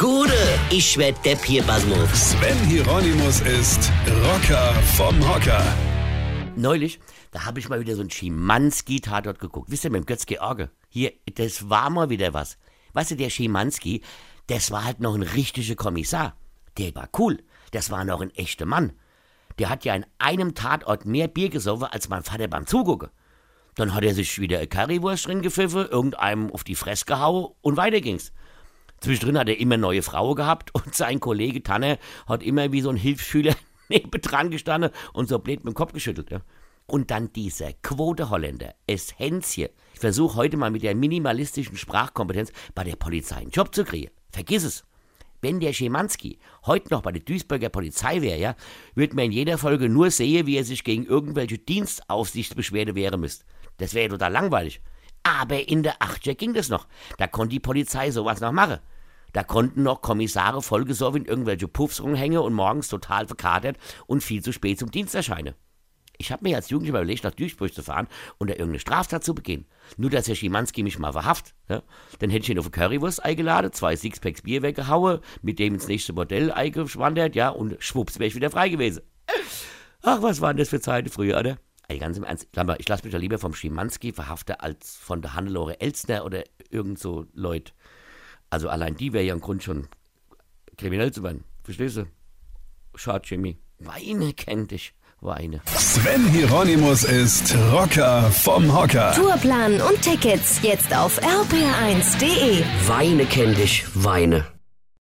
Gude, ich werd Depp hier, Basmus. Sven Hieronymus ist Rocker vom Hocker. Neulich, da habe ich mal wieder so einen Schimanski-Tatort geguckt. Wisst ihr, mit dem Götz-George. Hier, das war mal wieder was. Weißt du, der Schimanski, das war halt noch ein richtiger Kommissar. Der war cool. Das war noch ein echter Mann. Der hat ja an einem Tatort mehr Bier gesoffen als mein Vater beim Zugucken. Dann hat er sich wieder eine Currywurst drin gepfiffen, irgendeinem auf die Fresse gehauen und weiter ging's. Zwischendrin hat er immer neue Frau gehabt und sein Kollege Tanner hat immer wie so ein Hilfsschüler nebendran gestanden und so blöd mit dem Kopf geschüttelt. Ja. Und dann dieser Quote-Holländer, es Hänschen. Ich versuche heute mal mit der minimalistischen Sprachkompetenz bei der Polizei einen Job zu kriegen. Vergiss es. Wenn der Schemanski heute noch bei der Duisburger Polizei wäre, ja, würde man in jeder Folge nur sehen, wie er sich gegen irgendwelche Dienstaufsichtsbeschwerde wehren müsste. Das wäre total langweilig. Aber in der Achtjahr ging das noch. Da konnte die Polizei sowas noch machen. Da konnten noch Kommissare vollgesoffen in irgendwelche Puffs rumhängen und morgens total verkatert und viel zu spät zum Dienst erscheinen. Ich habe mir als Jugendlicher überlegt, nach Duisburg zu fahren und da irgendeine Straftat zu begehen. Nur, dass Herr Schimanski mich mal verhaft. Ja? Dann hätte ich ihn auf eine Currywurst eingeladen, zwei Sixpacks Bier weggehauen, mit dem ins nächste Modell eingeschwandert, ja, und schwupps wäre ich wieder frei gewesen. Ach, was waren das für Zeiten früher, oder? Ey, ganz im Ernst, ich lasse mich da lieber vom Schimanski verhaften als von der Hannelore Elstner oder irgend so Leute. Also allein die wäre ja im Grund schon kriminell zu werden. Verstehst du? Schade, Jimmy. Weine kennt dich. Weine. Sven Hieronymus ist Rocker vom Hocker. Tourplan und Tickets jetzt auf rpr1.de. Weine kenn dich, Weine.